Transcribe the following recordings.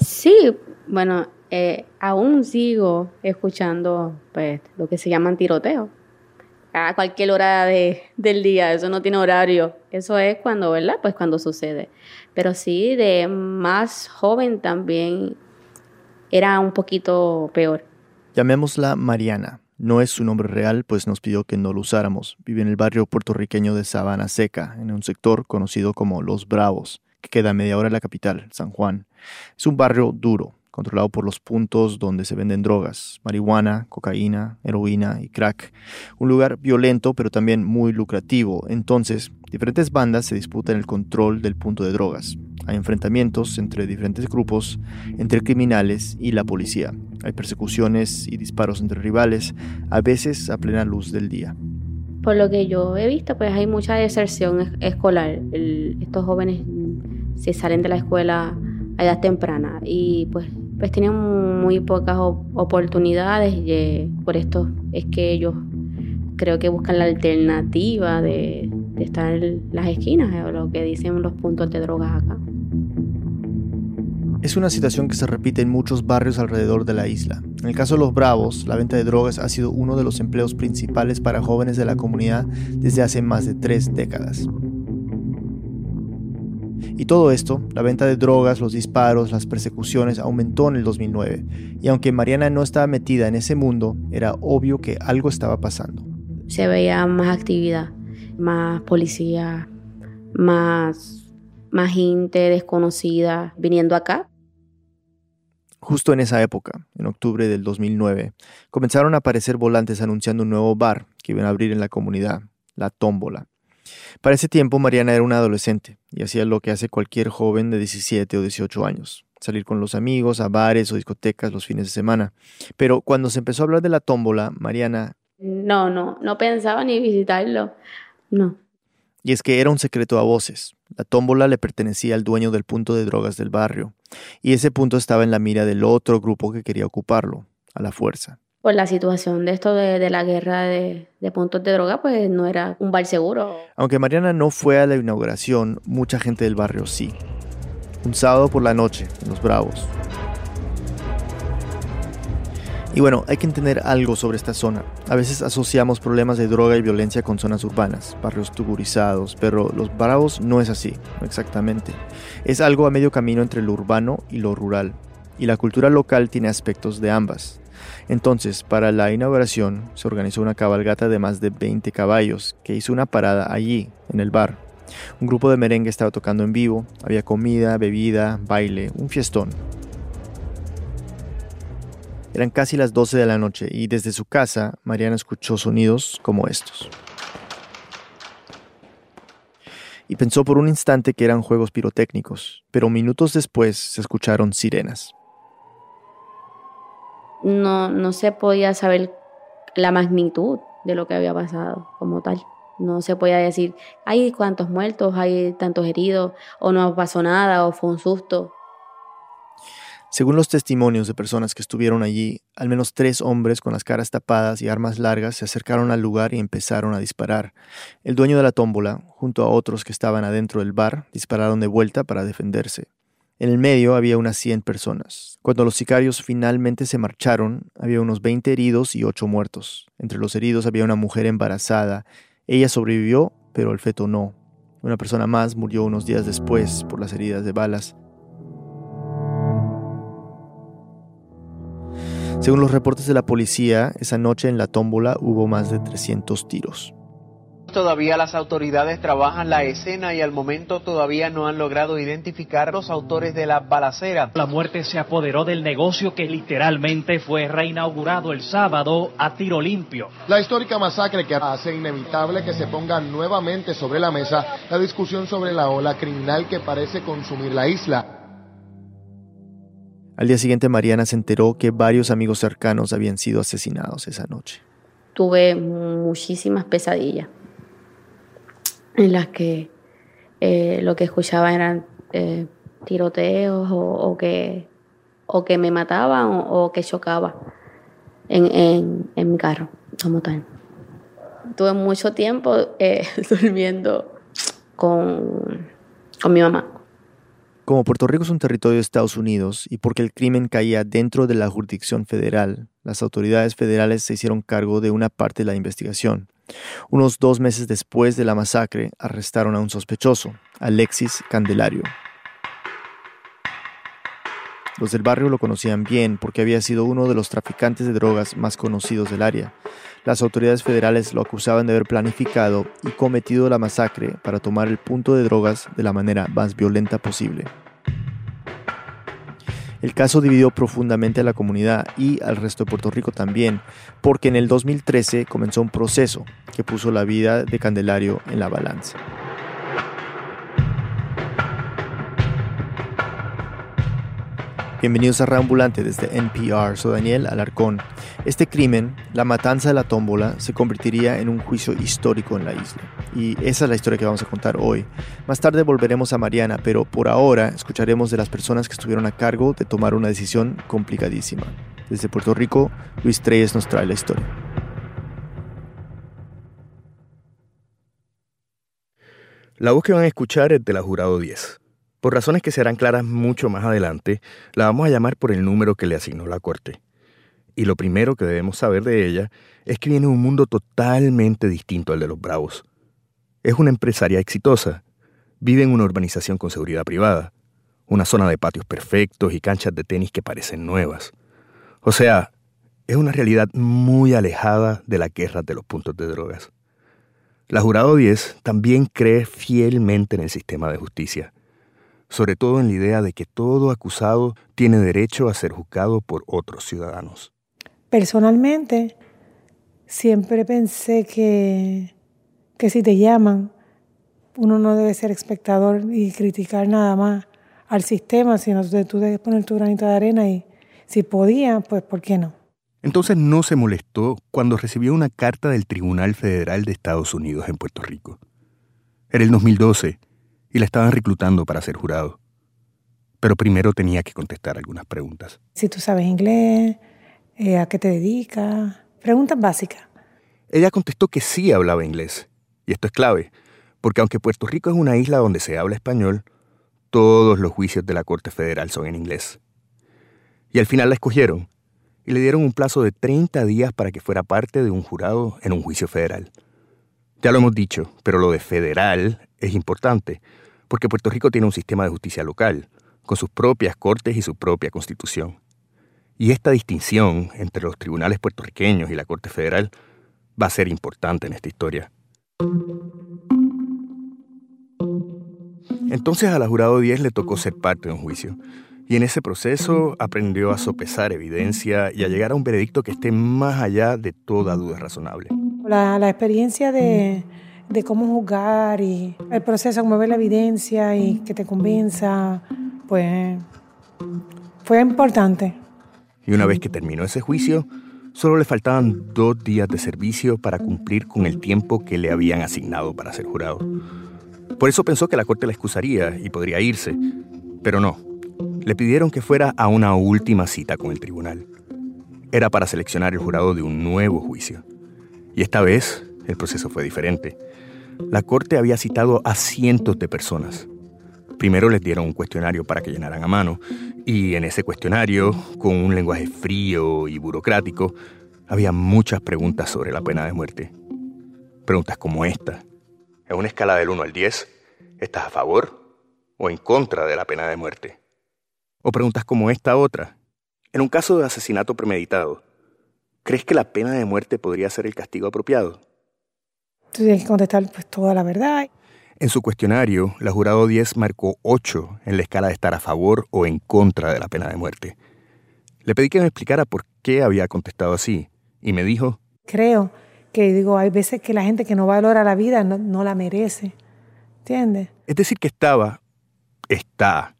Sí, bueno, eh, aún sigo escuchando pues, lo que se llaman tiroteos a cualquier hora de, del día, eso no tiene horario, eso es cuando, ¿verdad? Pues cuando sucede. Pero sí, de más joven también era un poquito peor. Llamémosla Mariana. No es su nombre real, pues nos pidió que no lo usáramos. Vive en el barrio puertorriqueño de Sabana Seca, en un sector conocido como Los Bravos, que queda a media hora de la capital, San Juan. Es un barrio duro, controlado por los puntos donde se venden drogas, marihuana, cocaína, heroína y crack. Un lugar violento pero también muy lucrativo. Entonces, diferentes bandas se disputan el control del punto de drogas. Hay enfrentamientos entre diferentes grupos, entre criminales y la policía. Hay persecuciones y disparos entre rivales, a veces a plena luz del día. Por lo que yo he visto, pues hay mucha deserción escolar. estos jóvenes se salen de la escuela a edad temprana y pues pues tienen muy pocas oportunidades y eh, por esto es que ellos creo que buscan la alternativa de, estar en las esquinas, o lo que dicen los puntos de drogas acá. Es una situación que se repite en muchos barrios alrededor de la isla. En el caso de los Bravos, la venta de drogas ha sido uno de los empleos principales para jóvenes de la comunidad desde hace más de tres décadas. Y todo esto, la venta de drogas, los disparos, las persecuciones, aumentó en el 2009. Y aunque Mariana no estaba metida en ese mundo, era obvio que algo estaba pasando. Se veía más actividad, más policía, más, más gente desconocida viniendo acá. Justo en esa época, en octubre del 2009, comenzaron a aparecer volantes anunciando un nuevo bar que iban a abrir en la comunidad, la Tómbola. Para ese tiempo Mariana era una adolescente y hacía lo que hace cualquier joven de 17 o 18 años, salir con los amigos a bares o discotecas los fines de semana. Pero cuando se empezó a hablar de la tómbola, Mariana... No, no, no pensaba ni visitarlo, no. Y es que era un secreto a voces. La tómbola le pertenecía al dueño del punto de drogas del barrio, y ese punto estaba en la mira del otro grupo que quería ocuparlo, a la fuerza por la situación de esto de, la guerra de, puntos de droga, pues no era un bar seguro. Aunque Mariana no fue a la inauguración, mucha gente del barrio sí. Un sábado por la noche, Los Bravos. Y bueno, hay que entender algo sobre esta zona. A veces asociamos problemas de droga y violencia con zonas urbanas, barrios tuburizados, pero Los Bravos no es así, exactamente. Es algo a medio camino entre lo urbano y lo rural. Y la cultura local tiene aspectos de ambas. Entonces, para la inauguración se organizó una cabalgata de más de 20 caballos que hizo una parada allí, en el bar. Un grupo de merengue estaba tocando en vivo, había comida, bebida, baile, un fiestón. Eran casi las 12 de la noche y desde su casa Mariana escuchó sonidos como estos. Y pensó por un instante que eran juegos pirotécnicos, pero minutos después se escucharon sirenas no, no se podía saber la magnitud de lo que había pasado como tal. No se podía decir, hay cuántos muertos, hay tantos heridos, o no pasó nada, o fue un susto. Según los testimonios de personas que estuvieron allí, al menos tres hombres con las caras tapadas y armas largas se acercaron al lugar y empezaron a disparar. El dueño de la tómbola, junto a otros que estaban adentro del bar, dispararon de vuelta para defenderse. En el medio había unas 100 personas. Cuando los sicarios finalmente se marcharon, había unos 20 heridos y 8 muertos. Entre los heridos había una mujer embarazada. Ella sobrevivió, pero el feto no. Una persona más murió unos días después por las heridas de balas. Según los reportes de la policía, esa noche en la tómbola hubo más de 300 tiros. Todavía las autoridades trabajan la escena y al momento todavía no han logrado identificar los autores de la balacera. La muerte se apoderó del negocio que literalmente fue reinaugurado el sábado a tiro limpio. La histórica masacre que hace inevitable que se ponga nuevamente sobre la mesa la discusión sobre la ola criminal que parece consumir la isla. Al día siguiente Mariana se enteró que varios amigos cercanos habían sido asesinados esa noche. Tuve muchísimas pesadillas en las que eh, lo que escuchaba eran eh, tiroteos o, que, o que me mataban o, que chocaba en, mi carro, como tal. Tuve mucho tiempo eh, durmiendo con, con mi mamá. Como Puerto Rico es un territorio de Estados Unidos y porque el crimen caía dentro de la jurisdicción federal, las autoridades federales se hicieron cargo de una parte de la investigación. Unos dos meses después de la masacre, arrestaron a un sospechoso, Alexis Candelario. Los del barrio lo conocían bien porque había sido uno de los traficantes de drogas más conocidos del área. Las autoridades federales lo acusaban de haber planificado y cometido la masacre para tomar el punto de drogas de la manera más violenta posible. El caso dividió profundamente a la comunidad y al resto de Puerto Rico también, porque en el 2013 comenzó un proceso que puso la vida de Candelario en la balanza. Bienvenidos a Reambulante desde NPR, soy Daniel Alarcón. Este crimen, la matanza de la tómbola, se convertiría en un juicio histórico en la isla. Y esa es la historia que vamos a contar hoy. Más tarde volveremos a Mariana, pero por ahora escucharemos de las personas que estuvieron a cargo de tomar una decisión complicadísima. Desde Puerto Rico, Luis Treyes nos trae la historia. La voz que van a escuchar es de la Jurado 10. Por razones que serán claras mucho más adelante, la vamos a llamar por el número que le asignó la Corte. Y lo primero que debemos saber de ella es que viene de un mundo totalmente distinto al de los Bravos. Es una empresaria exitosa. Vive en una urbanización con seguridad privada, una zona de patios perfectos y canchas de tenis que parecen nuevas. O sea, es una realidad muy alejada de la guerra de los puntos de drogas. La Jurado 10 también cree fielmente en el sistema de justicia sobre todo en la idea de que todo acusado tiene derecho a ser juzgado por otros ciudadanos. Personalmente, siempre pensé que, que si te llaman, uno no debe ser espectador y criticar nada más al sistema, sino que tú debes poner tu granito de arena y si podía, pues ¿por qué no? Entonces no se molestó cuando recibió una carta del Tribunal Federal de Estados Unidos en Puerto Rico. Era el 2012 y la estaban reclutando para ser jurado. Pero primero tenía que contestar algunas preguntas. Si tú sabes inglés, eh, a qué te dedicas, preguntas básicas. Ella contestó que sí hablaba inglés. Y esto es clave, porque aunque Puerto Rico es una isla donde se habla español, todos los juicios de la Corte Federal son en inglés. Y al final la escogieron y le dieron un plazo de 30 días para que fuera parte de un jurado en un juicio federal. Ya lo hemos dicho, pero lo de federal es importante, porque Puerto Rico tiene un sistema de justicia local, con sus propias cortes y su propia constitución. Y esta distinción entre los tribunales puertorriqueños y la Corte Federal va a ser importante en esta historia. Entonces a la jurado 10 le tocó ser parte de un juicio, y en ese proceso aprendió a sopesar evidencia y a llegar a un veredicto que esté más allá de toda duda razonable. La, la experiencia de, de cómo juzgar y el proceso, cómo ver la evidencia y que te convenza, pues fue importante. Y una vez que terminó ese juicio, solo le faltaban dos días de servicio para cumplir con el tiempo que le habían asignado para ser jurado. Por eso pensó que la corte la excusaría y podría irse, pero no. Le pidieron que fuera a una última cita con el tribunal. Era para seleccionar el jurado de un nuevo juicio. Y esta vez el proceso fue diferente. La corte había citado a cientos de personas. Primero les dieron un cuestionario para que llenaran a mano, y en ese cuestionario, con un lenguaje frío y burocrático, había muchas preguntas sobre la pena de muerte. Preguntas como esta. En una escala del 1 al 10, ¿estás a favor o en contra de la pena de muerte? O preguntas como esta otra. En un caso de asesinato premeditado, ¿crees que la pena de muerte podría ser el castigo apropiado? Tú tienes que contestar pues, toda la verdad. En su cuestionario, la jurado 10 marcó 8 en la escala de estar a favor o en contra de la pena de muerte. Le pedí que me explicara por qué había contestado así, y me dijo... Creo que, digo, hay veces que la gente que no valora la vida no, no la merece. ¿Entiendes? Es decir, que estaba, está,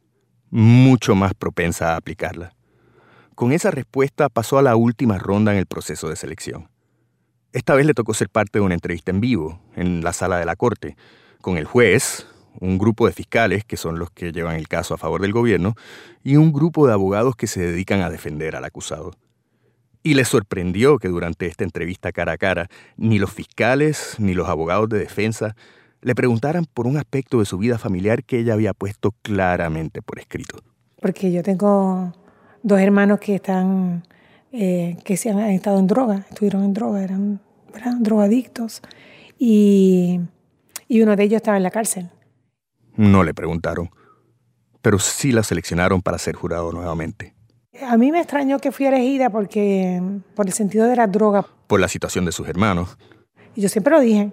mucho más propensa a aplicarla. Con esa respuesta pasó a la última ronda en el proceso de selección. Esta vez le tocó ser parte de una entrevista en vivo, en la sala de la corte, con el juez, un grupo de fiscales, que son los que llevan el caso a favor del gobierno, y un grupo de abogados que se dedican a defender al acusado. Y les sorprendió que durante esta entrevista cara a cara, ni los fiscales ni los abogados de defensa le preguntaran por un aspecto de su vida familiar que ella había puesto claramente por escrito. Porque yo tengo dos hermanos que están, eh, que se han, estado en droga, estuvieron en droga, eran, eran drogadictos, y, y uno de ellos estaba en la cárcel. No le preguntaron, pero sí la seleccionaron para ser jurado nuevamente. A mí me extrañó que fui elegida porque, por el sentido de la droga. Por la situación de sus hermanos. Y yo siempre lo dije,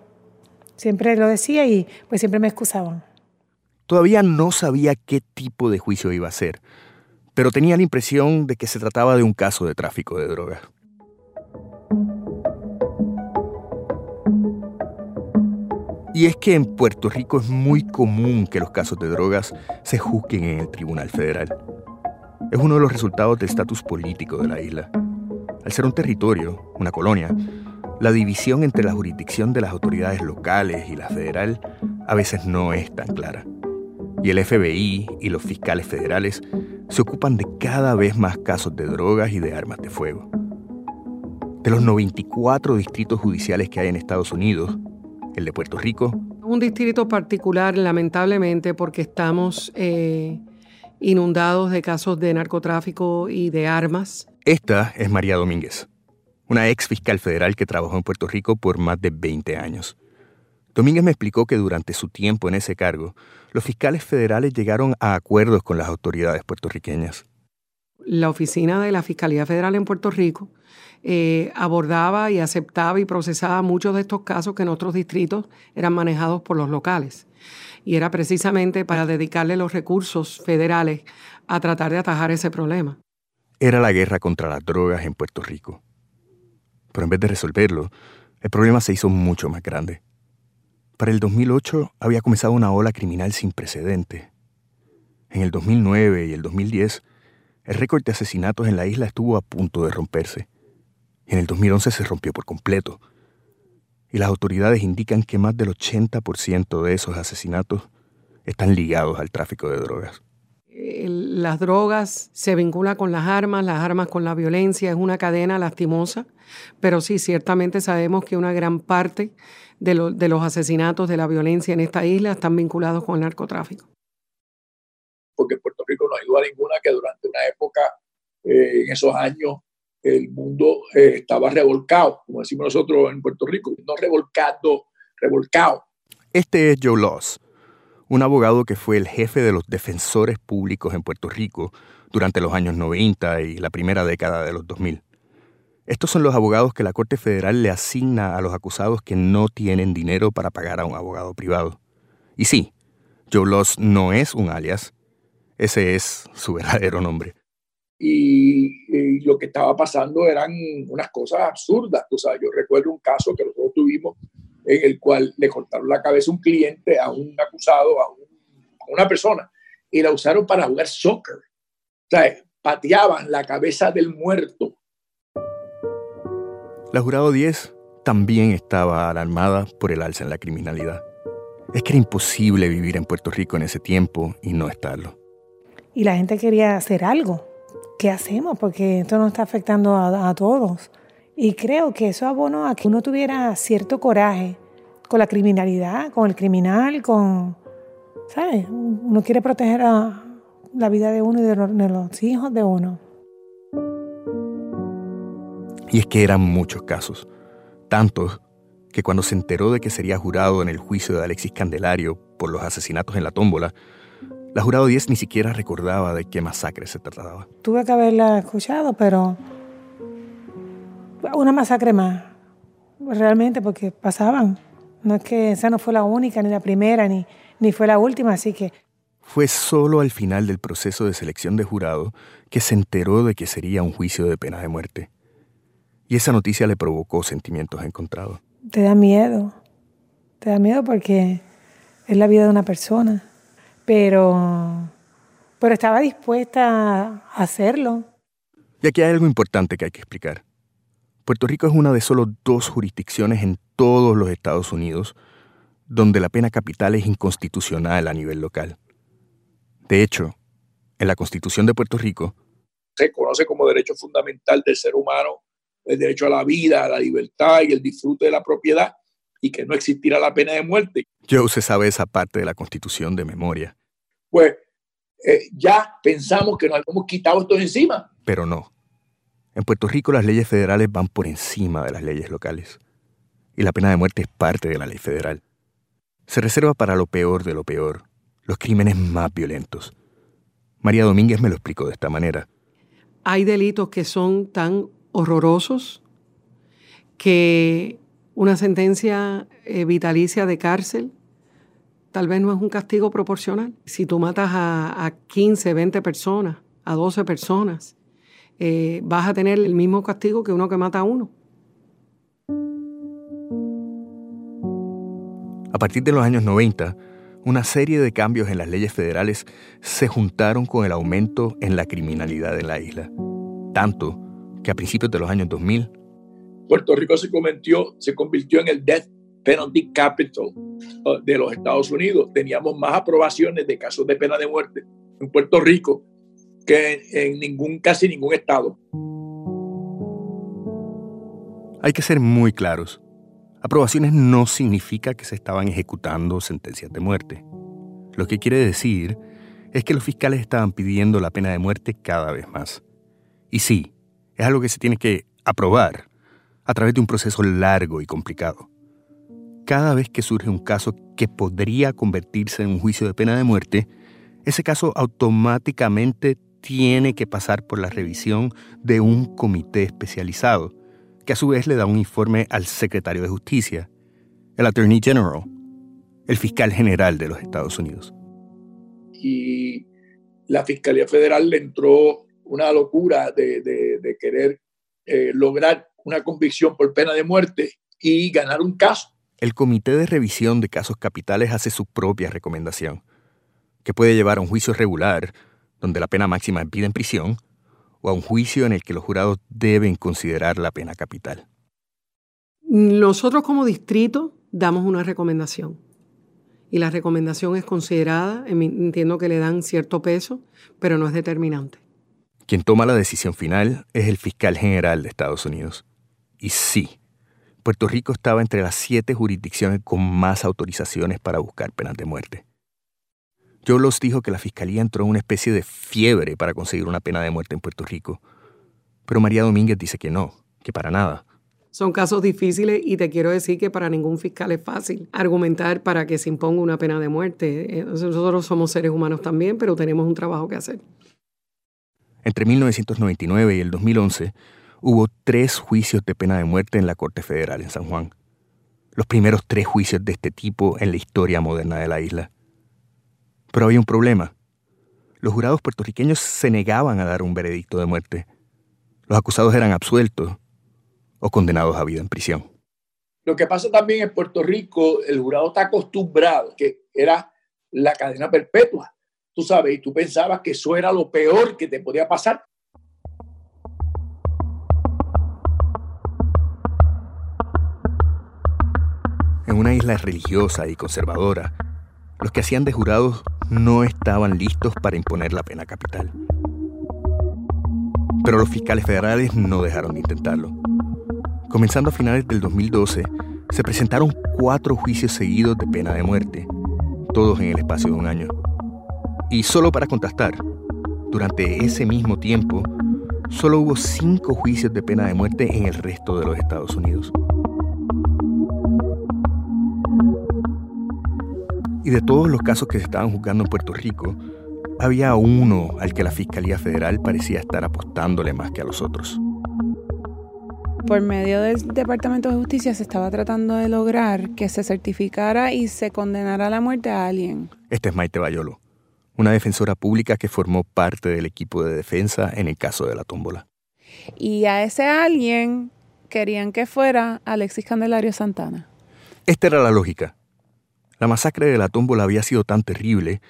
siempre lo decía y pues siempre me excusaban. Todavía no sabía qué tipo de juicio iba a ser, pero tenía la impresión de que se trataba de un caso de tráfico de drogas. Y es que en Puerto Rico es muy común que los casos de drogas se juzguen en el Tribunal Federal. Es uno de los resultados del estatus político de la isla. Al ser un territorio, una colonia, la división entre la jurisdicción de las autoridades locales y la federal a veces no es tan clara. Y el FBI y los fiscales federales se ocupan de cada vez más casos de drogas y de armas de fuego. De los 94 distritos judiciales que hay en Estados Unidos, el de Puerto Rico. Un distrito particular, lamentablemente, porque estamos eh, inundados de casos de narcotráfico y de armas. Esta es María Domínguez, una ex fiscal federal que trabajó en Puerto Rico por más de 20 años. Domínguez me explicó que durante su tiempo en ese cargo, los fiscales federales llegaron a acuerdos con las autoridades puertorriqueñas. La oficina de la Fiscalía Federal en Puerto Rico eh, abordaba y aceptaba y procesaba muchos de estos casos que en otros distritos eran manejados por los locales. Y era precisamente para dedicarle los recursos federales a tratar de atajar ese problema. Era la guerra contra las drogas en Puerto Rico. Pero en vez de resolverlo, el problema se hizo mucho más grande. Para el 2008 había comenzado una ola criminal sin precedente. En el 2009 y el 2010, el récord de asesinatos en la isla estuvo a punto de romperse. En el 2011 se rompió por completo. Y las autoridades indican que más del 80% de esos asesinatos están ligados al tráfico de drogas. Las drogas se vinculan con las armas, las armas con la violencia, es una cadena lastimosa, pero sí, ciertamente sabemos que una gran parte de, los asesinatos de la violencia en esta isla están vinculados con el narcotráfico. Porque Puerto Rico no ayuda a ninguna que durante una época, eh, en esos años, el mundo eh, estaba revolcado, como decimos nosotros en Puerto Rico, no revolcado, revolcado. Este es Joe Loss, un abogado que fue el jefe de los defensores públicos en Puerto Rico durante los años 90 y la primera década de los 2000. Estos son los abogados que la Corte Federal le asigna a los acusados que no tienen dinero para pagar a un abogado privado. Y sí, Joe Loss no es un alias, ese es su verdadero nombre y, lo que estaba pasando eran unas cosas absurdas. O sea, yo recuerdo un caso que nosotros tuvimos en el cual le cortaron la cabeza a un cliente, a un acusado, a, una persona, y la usaron para jugar soccer. O sea, pateaban la cabeza del muerto. La jurado 10 también estaba alarmada por el alza en la criminalidad. Es que era imposible vivir en Puerto Rico en ese tiempo y no estarlo. Y la gente quería hacer algo. ¿qué hacemos? Porque esto nos está afectando a, todos. Y creo que eso abonó a que uno tuviera cierto coraje con la criminalidad, con el criminal, con, ¿sabes? Uno quiere proteger a la vida de uno y de los, hijos de uno. Y es que eran muchos casos, tantos que cuando se enteró de que sería jurado en el juicio de Alexis Candelario por los asesinatos en la tómbola, la jurado 10 ni siquiera recordaba de qué masacre se trataba. Tuve que haberla escuchado, pero una masacre más, realmente, porque pasaban. No es que esa no fue la única, ni la primera, ni, ni fue la última, así que... Fue solo al final del proceso de selección de jurado que se enteró de que sería un juicio de pena de muerte. Y esa noticia le provocó sentimientos encontrados. Te da miedo. Te da miedo porque es la vida de una persona pero, pero estaba dispuesta a hacerlo. Y aquí hay algo importante que hay que explicar. Puerto Rico es una de solo dos jurisdicciones en todos los Estados Unidos donde la pena capital es inconstitucional a nivel local. De hecho, en la Constitución de Puerto Rico se conoce como derecho fundamental del ser humano el derecho a la vida, a la libertad y el disfrute de la propiedad, y que no existiera la pena de muerte. Joe se sabe esa parte de la Constitución de memoria. Pues eh, ya pensamos que nos habíamos quitado esto de encima. Pero no. En Puerto Rico las leyes federales van por encima de las leyes locales. Y la pena de muerte es parte de la ley federal. Se reserva para lo peor de lo peor, los crímenes más violentos. María Domínguez me lo explicó de esta manera. Hay delitos que son tan horrorosos que una sentencia eh, vitalicia de cárcel tal vez no es un castigo proporcional. Si tú matas a, 15, 20 personas, a 12 personas, eh, vas a tener el mismo castigo que uno que mata a uno. A partir de los años 90, una serie de cambios en las leyes federales se juntaron con el aumento en la criminalidad en la isla. Tanto que a principios de los años 2000, Puerto Rico se convirtió, se convirtió en el death penalty capital uh, de los Estados Unidos. Teníamos más aprobaciones de casos de pena de muerte en Puerto Rico que en ningún, casi ningún estado. Hay que ser muy claros. Aprobaciones no significa que se estaban ejecutando sentencias de muerte. Lo que quiere decir es que los fiscales estaban pidiendo la pena de muerte cada vez más. Y sí, es algo que se tiene que aprobar a través de un proceso largo y complicado. Cada vez que surge un caso que podría convertirse en un juicio de pena de muerte, ese caso automáticamente tiene que pasar por la revisión de un comité especializado, que a su vez le da un informe al secretario de Justicia, el Attorney General, el fiscal general de los Estados Unidos. Y la Fiscalía Federal le entró una locura de, querer eh, lograr una convicción por pena de muerte y ganar un caso. El Comité de Revisión de Casos Capitales hace su propia recomendación, que puede llevar a un juicio regular, donde la pena máxima es vida en prisión, o a un juicio en el que los jurados deben considerar la pena capital. Nosotros como distrito damos una recomendación y la recomendación es considerada, entiendo que le dan cierto peso, pero no es determinante. Quien toma la decisión final es el fiscal general de Estados Unidos. Y sí, Puerto Rico estaba entre las siete jurisdicciones con más autorizaciones para buscar penas de muerte. Joe los dijo que la fiscalía entró en una especie de fiebre para conseguir una pena de muerte en Puerto Rico. Pero María Domínguez dice que no, que para nada. Son casos difíciles y te quiero decir que para ningún fiscal es fácil argumentar para que se imponga una pena de muerte. Eh, nosotros somos seres humanos también, pero tenemos un trabajo que hacer. Entre 1999 y el 2011 hubo tres juicios de pena de muerte en la Corte Federal en San Juan. Los primeros tres juicios de este tipo en la historia moderna de la isla. Pero había un problema. Los jurados puertorriqueños se negaban a dar un veredicto de muerte. Los acusados eran absueltos o condenados a vida en prisión. Lo que pasa también en Puerto Rico, el jurado está acostumbrado, que era la cadena perpetua, tú sabes, y tú pensabas que eso era lo peor que te podía pasar. En una isla religiosa y conservadora, los que hacían de jurados no estaban listos para imponer la pena capital. Pero los fiscales federales no dejaron de intentarlo. Comenzando a finales del 2012, se presentaron cuatro juicios seguidos de pena de muerte, todos en el espacio de un año. Y solo para contrastar, durante ese mismo tiempo, solo hubo cinco juicios de pena de muerte en el resto de los Estados Unidos. Y de todos los casos que se estaban juzgando en Puerto Rico, había uno al que la Fiscalía Federal parecía estar apostándole más que a los otros. Por medio del Departamento de Justicia se estaba tratando de lograr que se certificara y se condenara a la muerte a alguien. Este es Maite Bayolo, una defensora pública que formó parte del equipo de defensa en el caso de la tómbola. Y a ese alguien querían que fuera Alexis Candelario Santana. Esta era la lógica. La masacre de la tómbola había sido tan terrible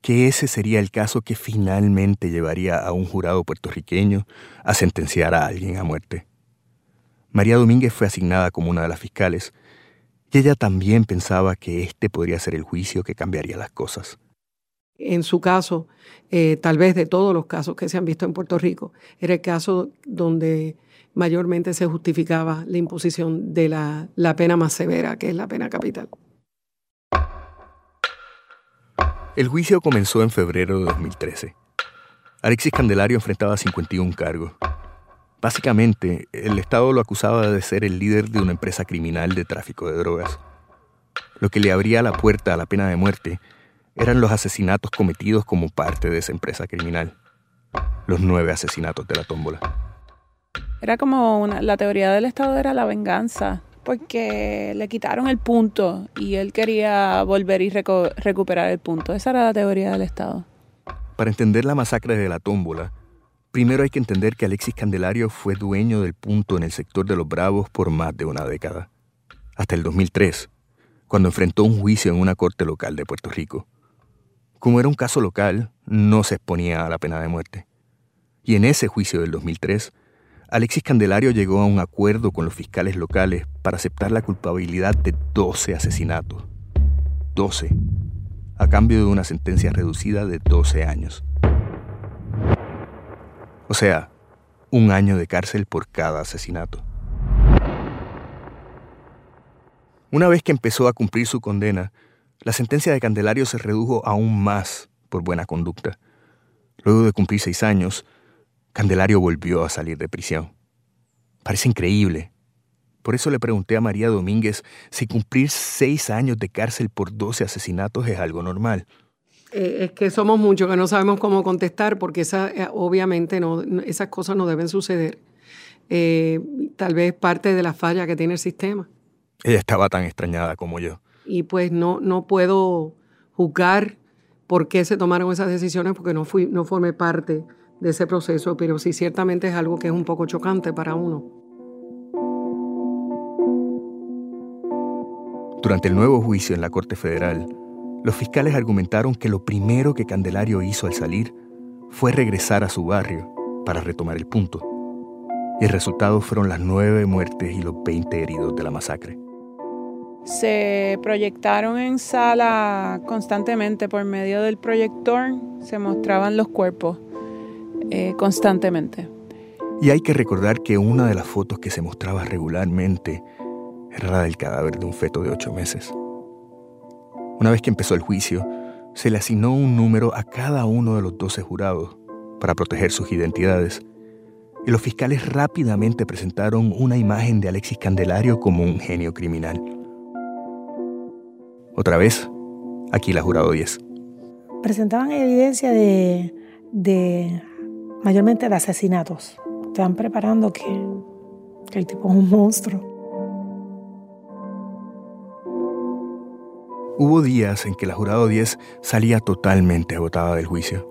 que ese sería el caso que finalmente llevaría a un jurado puertorriqueño a sentenciar a alguien a muerte. María Domínguez fue asignada como una de las fiscales y ella también pensaba que este podría ser el juicio que cambiaría las cosas. En su caso, eh, tal vez de todos los casos que se han visto en Puerto Rico, era el caso donde mayormente se justificaba la imposición de la, la pena más severa, que es la pena capital. El juicio comenzó en febrero de 2013. Alexis Candelario enfrentaba 51 cargos. Básicamente, el Estado lo acusaba de ser el líder de una empresa criminal de tráfico de drogas. Lo que le abría la puerta a la pena de muerte eran los asesinatos cometidos como parte de esa empresa criminal. Los nueve asesinatos de la tómbola. Era como la teoría del Estado era la venganza, porque le quitaron el punto y él quería volver y recuperar el punto. Esa era la teoría del Estado. Para entender la masacre de la tómbola, primero hay que entender que Alexis Candelario fue dueño del punto en el sector de los Bravos por más de una década, hasta el 2003, cuando enfrentó un juicio en una corte local de Puerto Rico. Como era un caso local, no se exponía a la pena de muerte. Y en ese juicio del 2003, Alexis Candelario llegó a un acuerdo con los fiscales locales para aceptar la culpabilidad de 12 asesinatos. 12. A cambio de una sentencia reducida de 12 años. O sea, un año de cárcel por cada asesinato. Una vez que empezó a cumplir su condena, la sentencia de Candelario se redujo aún más por buena conducta. Luego de cumplir seis años, Candelario volvió a salir de prisión. Parece increíble. Por eso le pregunté a María Domínguez si cumplir seis años de cárcel por 12 asesinatos es algo normal. Eh, es que somos muchos que no sabemos cómo contestar porque esa, eh, obviamente no, esas cosas no deben suceder. Eh, tal vez parte de la falla que tiene el sistema. Ella estaba tan extrañada como yo. Y pues no, no puedo juzgar por qué se tomaron esas decisiones porque no, fui, no formé parte de ese proceso, pero sí ciertamente es algo que es un poco chocante para uno. Durante el nuevo juicio en la Corte Federal, los fiscales argumentaron que lo primero que Candelario hizo al salir fue regresar a su barrio para retomar el punto. Y el resultado fueron las nueve muertes y los 20 heridos de la masacre. Se proyectaron en sala constantemente por medio del proyector, se mostraban los cuerpos eh, constantemente. Y hay que recordar que una de las fotos que se mostraba regularmente era la del cadáver de un feto de ocho meses. Una vez que empezó el juicio, se le asignó un número a cada uno de los doce jurados para proteger sus identidades, y los fiscales rápidamente presentaron una imagen de Alexis Candelario como un genio criminal. Otra vez, aquí la jurado 10. Presentaban evidencia de, de mayormente de asesinatos. Están preparando que, que el tipo es un monstruo. Hubo días en que la jurado 10 salía totalmente agotada del juicio.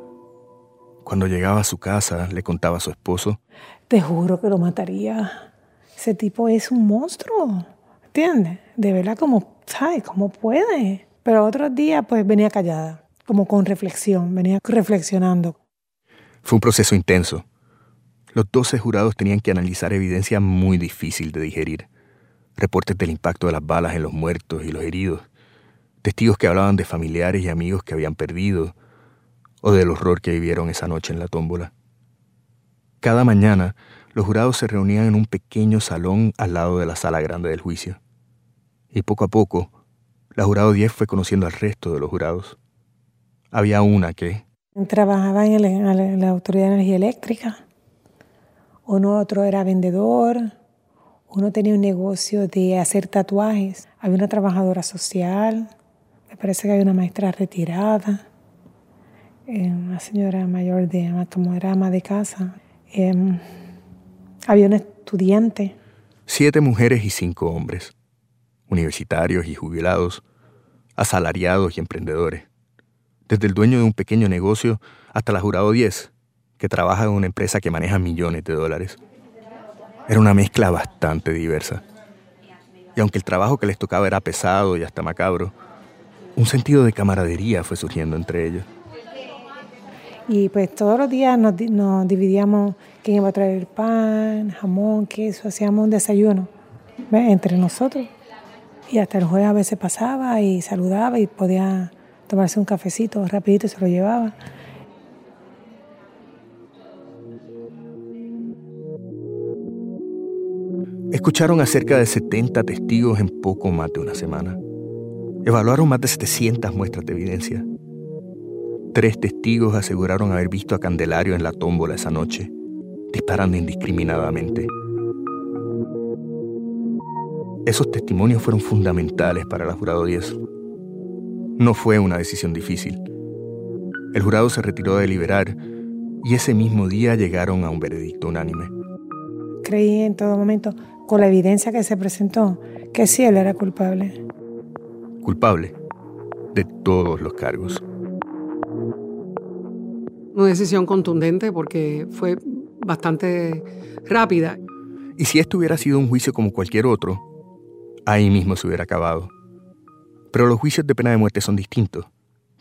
Cuando llegaba a su casa, le contaba a su esposo. Te juro que lo mataría. Ese tipo es un monstruo. ¿Entiendes? De verdad, como, ¿sabes? ¿Cómo puede? Pero otros días, pues venía callada, como con reflexión, venía reflexionando. Fue un proceso intenso. Los 12 jurados tenían que analizar evidencia muy difícil de digerir. Reportes del impacto de las balas en los muertos y los heridos. Testigos que hablaban de familiares y amigos que habían perdido. O del horror que vivieron esa noche en la tómbola. Cada mañana, los jurados se reunían en un pequeño salón al lado de la sala grande del juicio. Y poco a poco, la jurado 10 fue conociendo al resto de los jurados. Había una que, Trabajaba en, la Autoridad de Energía Eléctrica. Uno otro era vendedor. Uno tenía un negocio de hacer tatuajes. Había una trabajadora social. Me parece que había una maestra retirada. Eh, una señora mayor de como era ama de casa. Em, había un estudiante. Siete mujeres y cinco hombres. Universitarios y jubilados. Asalariados y emprendedores desde el dueño de un pequeño negocio hasta la jurado 10, que trabaja en una empresa que maneja millones de dólares. Era una mezcla bastante diversa. Y aunque el trabajo que les tocaba era pesado y hasta macabro, un sentido de camaradería fue surgiendo entre ellos. Y pues todos los días nos, dividíamos quién iba a traer pan, jamón, queso, hacíamos un desayuno entre nosotros. Y hasta el juez a veces pasaba y saludaba y podía tomarse un cafecito rapidito y se lo llevaba. Escucharon a cerca de 70 testigos en poco más de una semana. Evaluaron más de 700 muestras de evidencia. Tres testigos aseguraron haber visto a Candelario en la tómbola esa noche, disparando indiscriminadamente. Esos testimonios fueron fundamentales para el jurado 10. No fue una decisión difícil. El jurado se retiró de deliberar y ese mismo día llegaron a un veredicto unánime. Creí en todo momento, con la evidencia que se presentó, que sí él era culpable. Culpable de todos los cargos. Una decisión contundente porque fue bastante rápida. Y si esto hubiera sido un juicio como cualquier otro, ahí mismo se hubiera acabado. Pero los juicios de pena de muerte son distintos.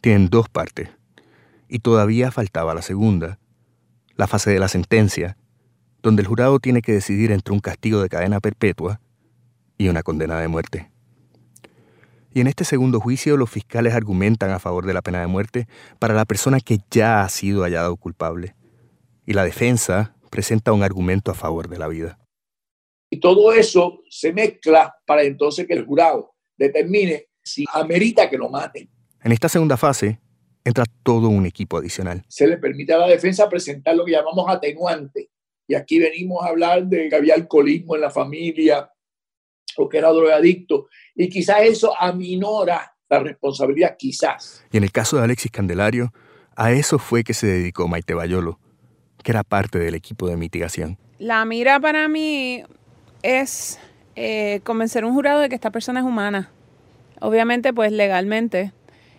Tienen dos partes. Y todavía faltaba la segunda, la fase de la sentencia, donde el jurado tiene que decidir entre un castigo de cadena perpetua y una condena de muerte. Y en este segundo juicio los fiscales argumentan a favor de la pena de muerte para la persona que ya ha sido hallado culpable. Y la defensa presenta un argumento a favor de la vida. Y todo eso se mezcla para entonces que el jurado determine si amerita que lo maten. En esta segunda fase entra todo un equipo adicional. Se le permite a la defensa presentar lo que llamamos atenuante. Y aquí venimos a hablar de que había alcoholismo en la familia o que era drogadicto. Y quizás eso aminora la responsabilidad, quizás. Y en el caso de Alexis Candelario, a eso fue que se dedicó Maite Bayolo, que era parte del equipo de mitigación. La mira para mí es eh, convencer a un jurado de que esta persona es humana. Obviamente, pues legalmente,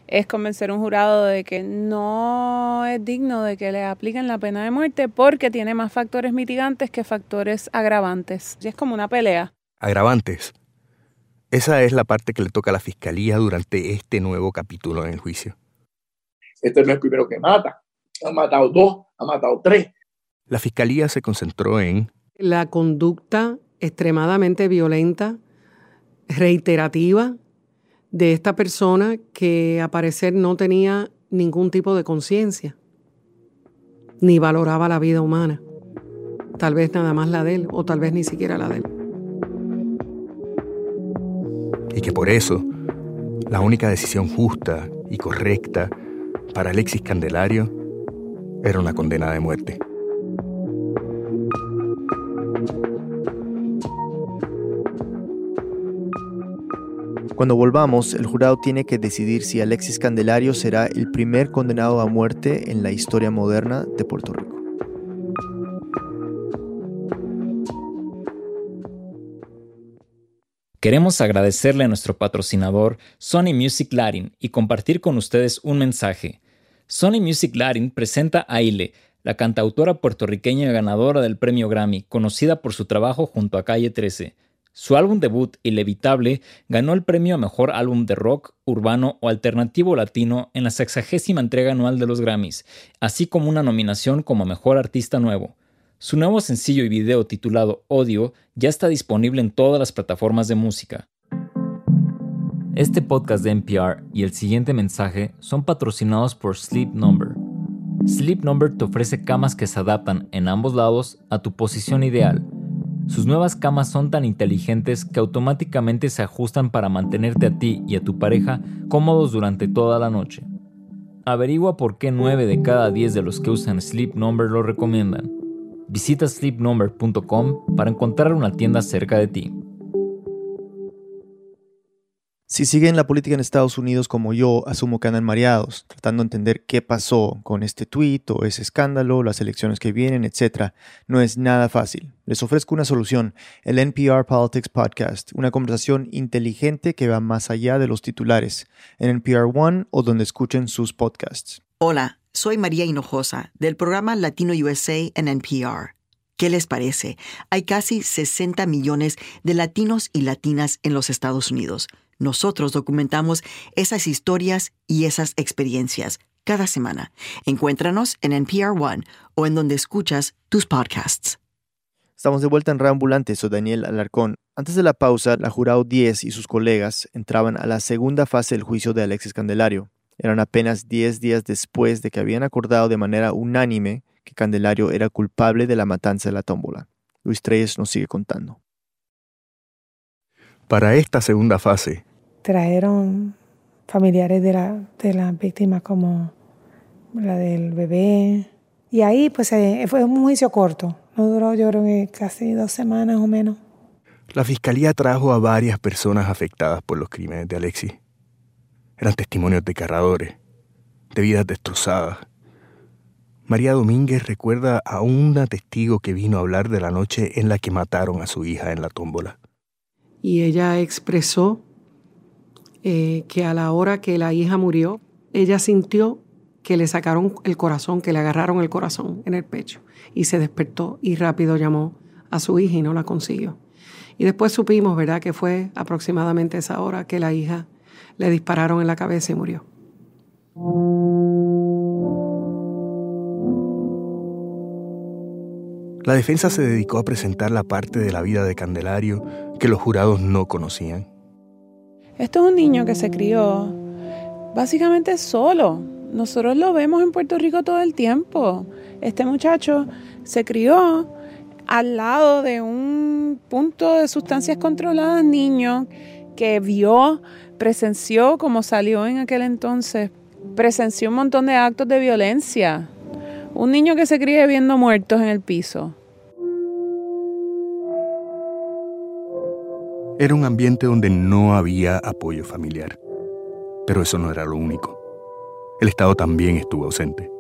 es convencer a un jurado de que no es digno de que le apliquen la pena de muerte porque tiene más factores mitigantes que factores agravantes. Y es como una pelea. Agravantes. Esa es la parte que le toca a la fiscalía durante este nuevo capítulo en el juicio. Este no es el primero que mata. Ha matado dos, ha matado tres. La fiscalía se concentró en la conducta extremadamente violenta, reiterativa, de esta persona que a parecer no tenía ningún tipo de conciencia, ni valoraba la vida humana. Tal vez nada más la de él, o tal vez ni siquiera la de él. Y que por eso, la única decisión justa y correcta para Alexis Candelario era una condena de muerte. Cuando volvamos, el jurado tiene que decidir si Alexis Candelario será el primer condenado a muerte en la historia moderna de Puerto Rico. Queremos agradecerle a nuestro patrocinador Sony Music Latin y compartir con ustedes un mensaje. Sony Music Latin presenta a Aile, la cantautora puertorriqueña ganadora del premio Grammy, conocida por su trabajo junto a Calle 13. Su álbum debut, Inevitable, ganó el premio a Mejor Álbum de Rock, Urbano o Alternativo Latino en la sexagésima entrega anual de los Grammys, así como una nominación como Mejor Artista Nuevo. Su nuevo sencillo y video titulado Odio ya está disponible en todas las plataformas de música. Este podcast de NPR y el siguiente mensaje son patrocinados por Sleep Number. Sleep Number te ofrece camas que se adaptan en ambos lados a tu posición ideal sus nuevas camas son tan inteligentes que automáticamente se ajustan para mantenerte a ti y a tu pareja cómodos durante toda la noche. Averigua por qué 9 de cada 10 de los que usan Sleep Number lo recomiendan. Visita sleepnumber.com para encontrar una tienda cerca de ti. Si siguen la política en Estados Unidos como yo, asumo que andan mareados, tratando de entender qué pasó con este tuit o ese escándalo, las elecciones que vienen, etc. No es nada fácil. Les ofrezco una solución, el NPR Politics Podcast, una conversación inteligente que va más allá de los titulares, en NPR One o donde escuchen sus podcasts. Hola, soy María Hinojosa, del programa Latino USA en NPR. ¿Qué les parece? Hay casi 60 millones de latinos y latinas en los Estados Unidos nosotros documentamos esas historias y esas experiencias cada semana. Encuéntranos en NPR One o en donde escuchas tus podcasts. Estamos de vuelta en Reambulante, soy Daniel Alarcón. Antes de la pausa, la jurado 10 y sus colegas entraban a la segunda fase del juicio de Alexis Candelario. Eran apenas 10 días después de que habían acordado de manera unánime que Candelario era culpable de la matanza de la tómbola. Luis Treyes nos sigue contando. Para esta segunda fase, trajeron familiares de la, de las víctimas como la del bebé. Y ahí pues eh, fue un juicio corto. No duró yo creo que casi dos semanas o menos. La fiscalía trajo a varias personas afectadas por los crímenes de Alexis. Eran testimonios desgarradores, de vidas destrozadas. María Domínguez recuerda a una testigo que vino a hablar de la noche en la que mataron a su hija en la tómbola. Y ella expresó eh, que a la hora que la hija murió, ella sintió que le sacaron el corazón, que le agarraron el corazón en el pecho y se despertó y rápido llamó a su hija y no la consiguió. Y después supimos, ¿verdad?, que fue aproximadamente esa hora que la hija le dispararon en la cabeza y murió. La defensa se dedicó a presentar la parte de la vida de Candelario que los jurados no conocían. Esto es un niño que se crió básicamente solo. Nosotros lo vemos en Puerto Rico todo el tiempo. Este muchacho se crió al lado de un punto de sustancias controladas niño que vio, presenció, como salió en aquel entonces, presenció un montón de actos de violencia. Un niño que se cría viendo muertos en el piso. Era un ambiente donde no había apoyo familiar. Pero eso no era lo único. El Estado también estuvo ausente.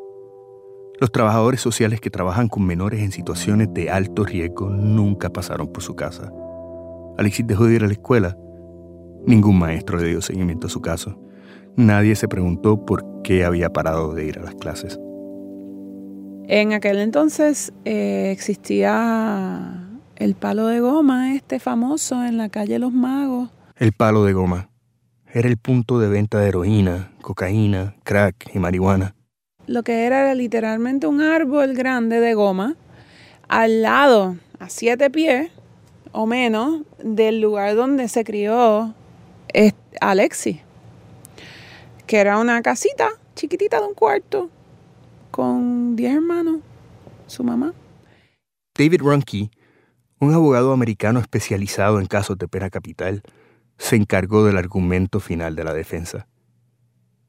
Los trabajadores sociales que trabajan con menores en situaciones de alto riesgo nunca pasaron por su casa. Alexis dejó de ir a la escuela. Ningún maestro le dio seguimiento a su caso. Nadie se preguntó por qué había parado de ir a las clases. En aquel entonces eh, existía el palo de goma, este famoso en la calle Los Magos. El palo de goma. Era el punto de venta de heroína, cocaína, crack y marihuana lo que era, literalmente un árbol grande de goma al lado, a siete pies o menos, del lugar donde se crió Alexi, que era una casita chiquitita de un cuarto con diez hermanos, su mamá. David Runke, un abogado americano especializado en casos de pena capital, se encargó del argumento final de la defensa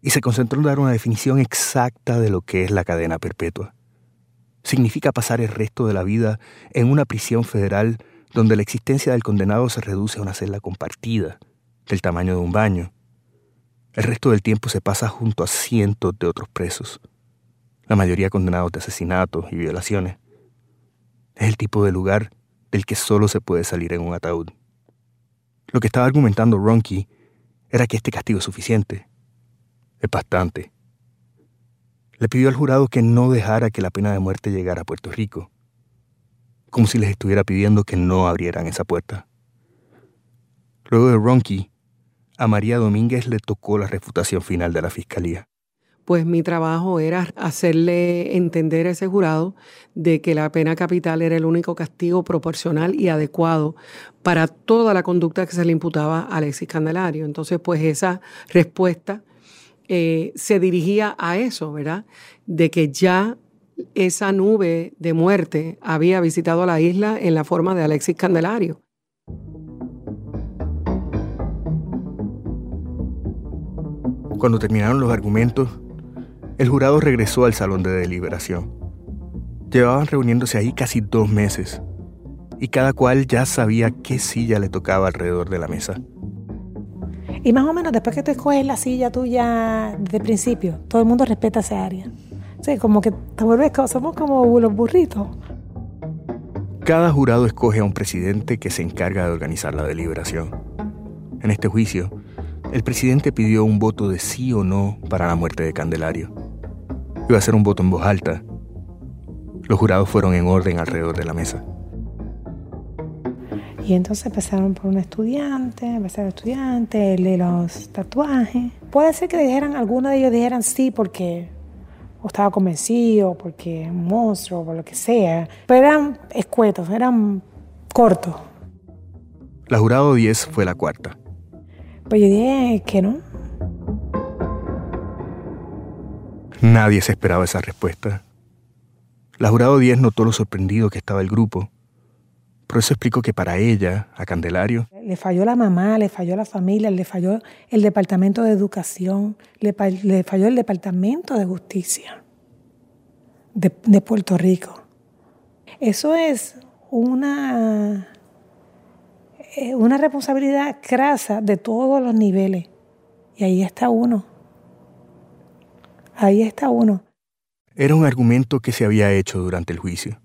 y se concentró en dar una definición exacta de lo que es la cadena perpetua. Significa pasar el resto de la vida en una prisión federal donde la existencia del condenado se reduce a una celda compartida, del tamaño de un baño. El resto del tiempo se pasa junto a cientos de otros presos, la mayoría condenados de asesinatos y violaciones. Es el tipo de lugar del que solo se puede salir en un ataúd. Lo que estaba argumentando Ronky era que este castigo es suficiente, es bastante. Le pidió al jurado que no dejara que la pena de muerte llegara a Puerto Rico, como si les estuviera pidiendo que no abrieran esa puerta. Luego de Ronky, a María Domínguez le tocó la refutación final de la fiscalía. Pues mi trabajo era hacerle entender a ese jurado de que la pena capital era el único castigo proporcional y adecuado para toda la conducta que se le imputaba a Alexis Candelario. Entonces, pues esa respuesta eh, se dirigía a eso, ¿verdad? De que ya esa nube de muerte había visitado la isla en la forma de Alexis Candelario. Cuando terminaron los argumentos, el jurado regresó al salón de deliberación. Llevaban reuniéndose ahí casi dos meses, y cada cual ya sabía qué silla le tocaba alrededor de la mesa. Y más o menos después que te escoges la silla tuya de principio, todo el mundo respeta esa área. O como que te vuelves somos como los burritos. Cada jurado escoge a un presidente que se encarga de organizar la deliberación. En este juicio, el presidente pidió un voto de sí o no para la muerte de Candelario. Iba a ser un voto en voz alta. Los jurados fueron en orden alrededor de la mesa. Y entonces empezaron por un estudiante, empezaron estudiante, el de los tatuajes. Puede ser que dijeran, algunos de ellos dijeran sí porque o estaba convencido, porque es un monstruo, por lo que sea. Pero eran escuetos, eran cortos. La jurado 10 fue la cuarta. Pues yo dije que no. Nadie se esperaba esa respuesta. La jurado 10 notó lo sorprendido que estaba el grupo Por eso explico que para ella, a Candelario, le falló la mamá, le falló la familia, le falló el departamento de educación, le, falló el departamento de justicia de, de Puerto Rico. Eso es una, eh, una responsabilidad crasa de todos los niveles. Y ahí está uno. Ahí está uno. Era un argumento que se había hecho durante el juicio.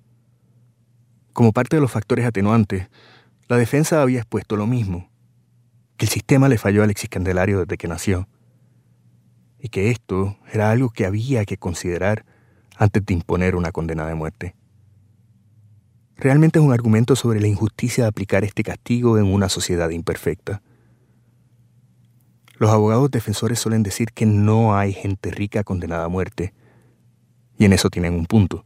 Como parte de los factores atenuantes, la defensa había expuesto lo mismo, que el sistema le falló a Alexis Candelario desde que nació, y que esto era algo que había que considerar antes de imponer una condena de muerte. Realmente es un argumento sobre la injusticia de aplicar este castigo en una sociedad imperfecta. Los abogados defensores suelen decir que no hay gente rica condenada a muerte, y en eso tienen un punto.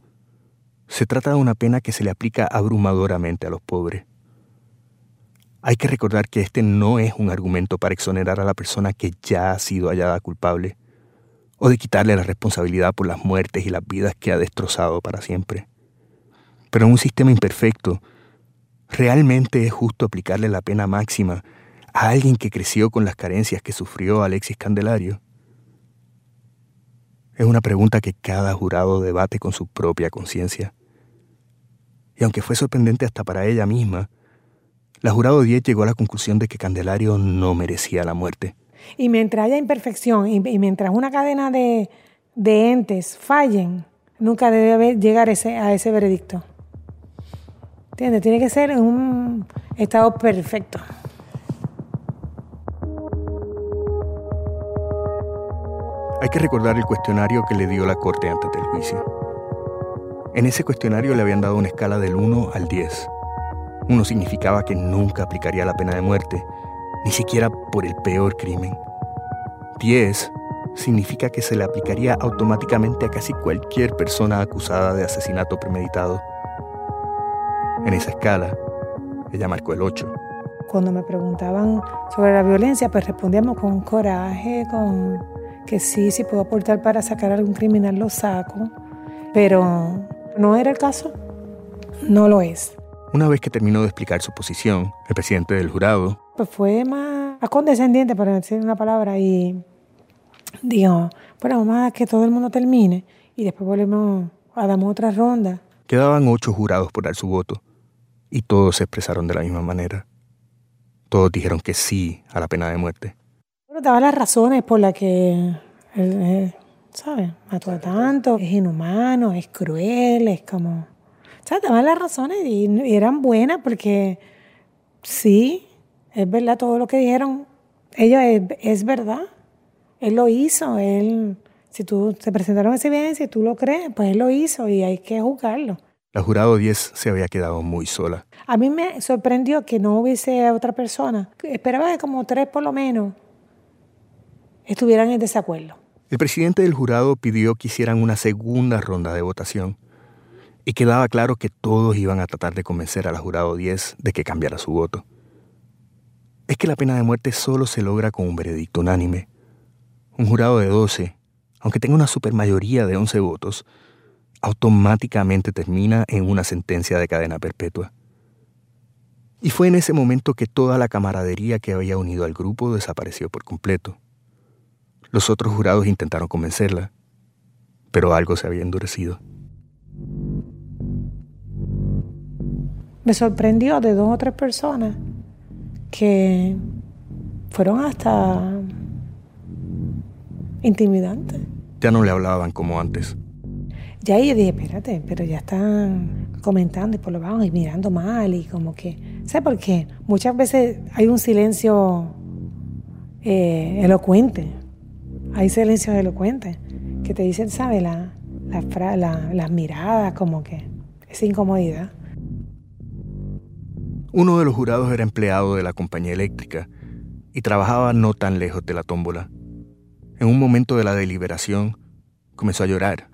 Se trata de una pena que se le aplica abrumadoramente a los pobres. Hay que recordar que este no es un argumento para exonerar a la persona que ya ha sido hallada culpable, o de quitarle la responsabilidad por las muertes y las vidas que ha destrozado para siempre. Pero en un sistema imperfecto, ¿realmente es justo aplicarle la pena máxima a alguien que creció con las carencias que sufrió Alexis Candelario? Es una pregunta que cada jurado debate con su propia conciencia. Y aunque fue sorprendente hasta para ella misma, la jurado 10 llegó a la conclusión de que Candelario no merecía la muerte. Y mientras haya imperfección y, mientras una cadena de, entes fallen, nunca debe llegar ese, a ese veredicto. ¿Entiendes? Tiene que ser un estado perfecto. Hay que recordar el cuestionario que le dio la corte antes del juicio. En ese cuestionario le habían dado una escala del 1 al 10. Uno significaba que nunca aplicaría la pena de muerte, ni siquiera por el peor crimen. 10 significa que se le aplicaría automáticamente a casi cualquier persona acusada de asesinato premeditado. En esa escala, ella marcó el 8. Cuando me preguntaban sobre la violencia, pues respondíamos con coraje, con que sí, si puedo aportar para sacar a algún criminal, lo saco. Pero no era el caso. No lo es. Una vez que terminó de explicar su posición, el presidente del jurado... Pues fue más, condescendiente, para decir una palabra, y dijo, bueno, vamos a que todo el mundo termine y después volvemos a dar otra ronda. Quedaban ocho jurados por dar su voto y todos se expresaron de la misma manera. Todos dijeron que sí a la pena de muerte daba las razones por las que él, eh, ¿sabes? Mató a tanto, es inhumano, es cruel, es como... ¿Sabes? Daban las razones y, eran buenas porque sí, es verdad todo lo que dijeron. Ellos es, verdad. Él lo hizo, él... Si tú te presentaron ese bien, si tú lo crees, pues él lo hizo y hay que juzgarlo. La jurado 10 se había quedado muy sola. A mí me sorprendió que no hubiese otra persona. Esperaba como tres por lo menos estuvieran en desacuerdo. El presidente del jurado pidió que hicieran una segunda ronda de votación y quedaba claro que todos iban a tratar de convencer a la jurado 10 de que cambiara su voto. Es que la pena de muerte solo se logra con un veredicto unánime. Un jurado de 12, aunque tenga una supermayoría de 11 votos, automáticamente termina en una sentencia de cadena perpetua. Y fue en ese momento que toda la camaradería que había unido al grupo desapareció por completo. Los otros jurados intentaron convencerla, pero algo se había endurecido. Me sorprendió de dos o tres personas que fueron hasta intimidantes. Ya no le hablaban como antes. Ya ahí dije, espérate, pero ya están comentando y por lo menos y mirando mal y como que, ¿sabes por qué? Muchas veces hay un silencio eh, elocuente hay silencios elocuentes que te dicen, ¿sabes? La, las miradas, como que esa incomodidad. Uno de los jurados era empleado de la compañía eléctrica y trabajaba no tan lejos de la tómbola. En un momento de la deliberación, comenzó a llorar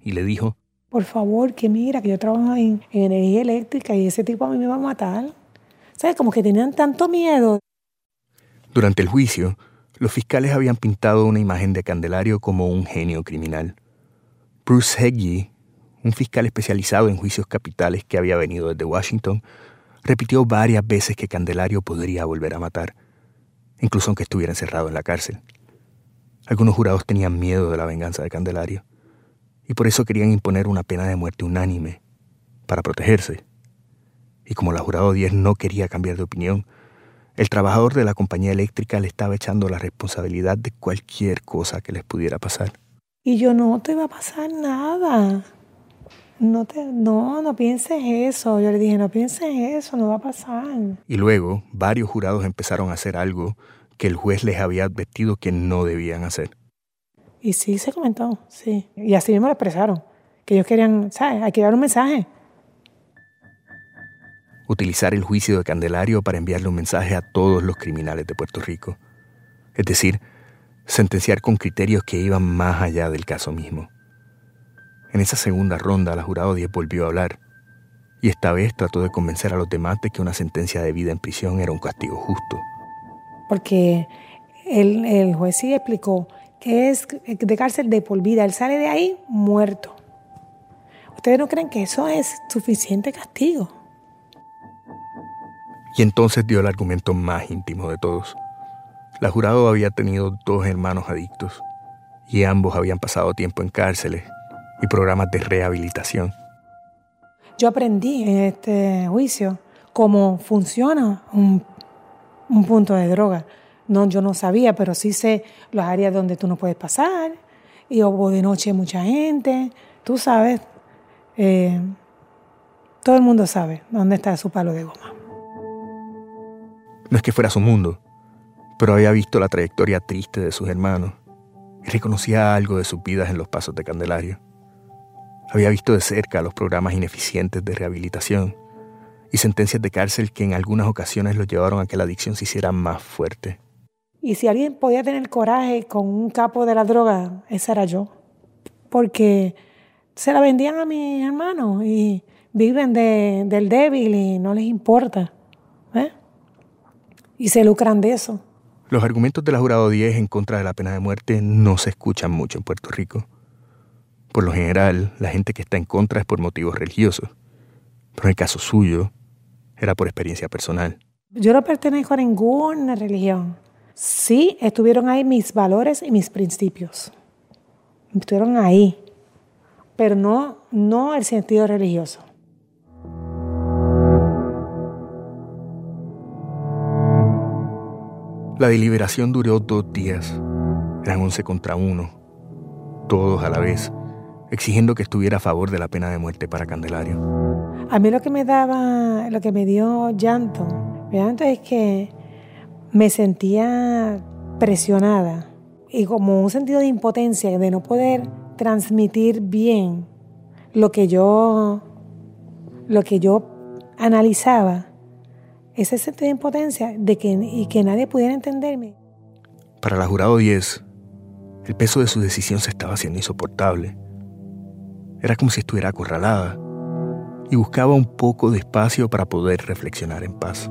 y le dijo, Por favor, que mira, que yo trabajo en, en energía eléctrica y ese tipo a mí me va a matar. ¿Sabes? Como que tenían tanto miedo. Durante el juicio, los fiscales habían pintado una imagen de Candelario como un genio criminal. Bruce Heggie, un fiscal especializado en juicios capitales que había venido desde Washington, repitió varias veces que Candelario podría volver a matar, incluso aunque estuviera encerrado en la cárcel. Algunos jurados tenían miedo de la venganza de Candelario, y por eso querían imponer una pena de muerte unánime, para protegerse. Y como la jurado 10 no quería cambiar de opinión, el trabajador de la compañía eléctrica le estaba echando la responsabilidad de cualquier cosa que les pudiera pasar. Y yo no te va a pasar nada. No, te, no, no pienses eso. Yo le dije, no pienses eso, no va a pasar. Y luego, varios jurados empezaron a hacer algo que el juez les había advertido que no debían hacer. Y sí se comentó, sí. Y así mismo lo expresaron. Que ellos querían, ¿sabes? Hay que dar un mensaje. Utilizar el juicio de Candelario para enviarle un mensaje a todos los criminales de Puerto Rico. Es decir, sentenciar con criterios que iban más allá del caso mismo. En esa segunda ronda, la jurado 10 volvió a hablar, y esta vez trató de convencer a los demás de que una sentencia de vida en prisión era un castigo justo. Porque el, el juez sí explicó que es de cárcel de por vida, él sale de ahí muerto. ¿Ustedes no creen que eso es suficiente castigo? Y entonces dio el argumento más íntimo de todos. La jurado había tenido dos hermanos adictos y ambos habían pasado tiempo en cárceles y programas de rehabilitación. Yo aprendí en este juicio cómo funciona un, un punto de droga. No, yo no sabía, pero sí sé las áreas donde tú no puedes pasar. Y hubo de noche mucha gente. Tú sabes, eh, todo el mundo sabe dónde está su palo de goma. No es que fuera su mundo, pero había visto la trayectoria triste de sus hermanos y reconocía algo de sus vidas en los pasos de Candelario. Había visto de cerca los programas ineficientes de rehabilitación y sentencias de cárcel que en algunas ocasiones lo llevaron a que la adicción se hiciera más fuerte. Y si alguien podía tener coraje con un capo de la droga, ese era yo. Porque se la vendían a mis hermanos y viven del débil y no les importa. Y se lucran de eso. Los argumentos de la jurado 10 en contra de la pena de muerte no se escuchan mucho en Puerto Rico. Por lo general, la gente que está en contra es por motivos religiosos, pero en el caso suyo, era por experiencia personal. Yo no pertenezco a ninguna religión. Sí, estuvieron ahí mis valores y mis principios. Estuvieron ahí, pero no, no el sentido religioso. La deliberación duró dos días. Eran once contra uno, todos a la vez exigiendo que estuviera a favor de la pena de muerte para Candelario. A mí lo que me daba, lo que me dio llanto, llanto es que me sentía presionada y como un sentido de impotencia, de no poder transmitir bien lo que yo, lo que yo analizaba, ese sentido de impotencia de que, y que nadie pudiera entenderme. Para la jurado 10, el peso de su decisión se estaba haciendo insoportable. Era como si estuviera acorralada y buscaba un poco de espacio para poder reflexionar en paz.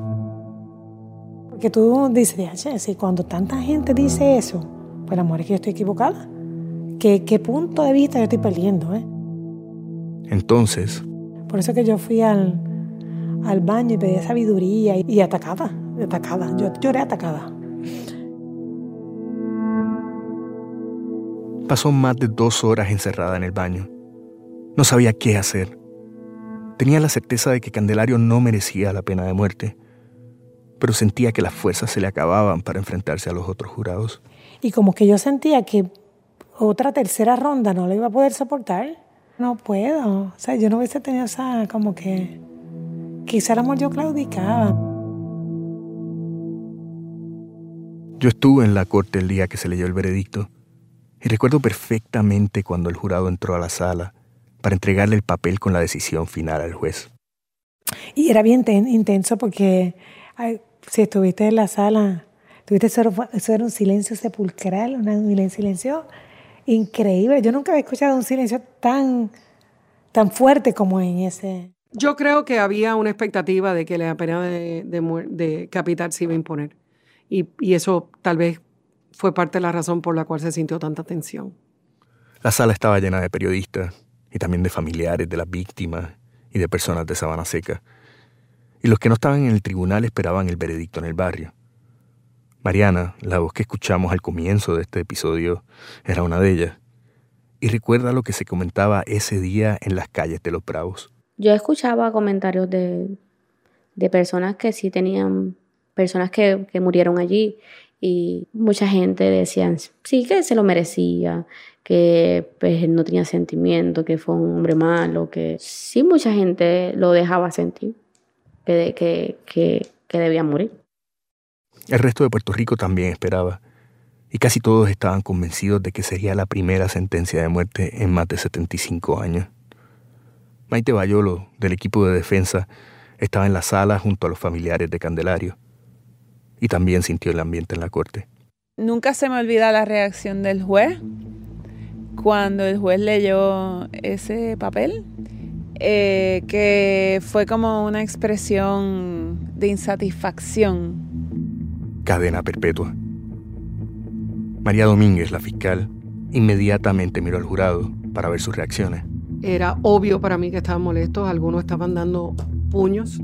Porque tú dices, si cuando tanta gente dice eso, pues amor es que yo estoy equivocada. ¿Qué, ¿Qué, punto de vista yo estoy perdiendo? Eh? Entonces... Por eso que yo fui al, al baño y pedí sabiduría y, y atacada, atacada. Yo lloré atacada. Pasó más de dos horas encerrada en el baño no sabía qué hacer. Tenía la certeza de que Candelario no merecía la pena de muerte, pero sentía que las fuerzas se le acababan para enfrentarse a los otros jurados. Y como que yo sentía que otra tercera ronda no le iba a poder soportar. No puedo. O sea, yo no hubiese tenido esa, como que quizá el amor yo claudicaba. Yo estuve en la corte el día que se leyó el veredicto y recuerdo perfectamente cuando el jurado entró a la sala para entregarle el papel con la decisión final al juez. Y era bien intenso porque si estuviste en la sala, tuviste eso, era un silencio sepulcral, un silencio increíble. Yo nunca había escuchado un silencio tan, tan fuerte como en ese. Yo creo que había una expectativa de que la pena de, capital se iba a imponer. Y, y eso tal vez fue parte de la razón por la cual se sintió tanta tensión. La sala estaba llena de periodistas, y también de familiares de las víctimas y de personas de Sabana Seca. y los que no estaban en el tribunal esperaban el veredicto en el barrio. Mariana, la voz que escuchamos al comienzo de este episodio, era una de ellas, y recuerda lo que se comentaba ese día en las calles de Los Bravos. Yo escuchaba comentarios de, de personas que sí tenían, personas que, que murieron allí, y mucha gente decía, sí, que se lo merecía, que pues, no tenía sentimiento, que fue un hombre malo, que sí mucha gente lo dejaba sentir, que, que, que, que debía morir. El resto de Puerto Rico también esperaba, y casi todos estaban convencidos de que sería la primera sentencia de muerte en más de 75 años. Maite Bayolo, del equipo de defensa, estaba en la sala junto a los familiares de Candelario y también sintió el ambiente en la corte. Nunca se me olvida la reacción del juez cuando el juez leyó ese papel, eh, que fue como una expresión de insatisfacción. Cadena perpetua. María Domínguez, la fiscal, inmediatamente miró al jurado para ver sus reacciones. Era obvio para mí que estaban molestos, algunos estaban dando puños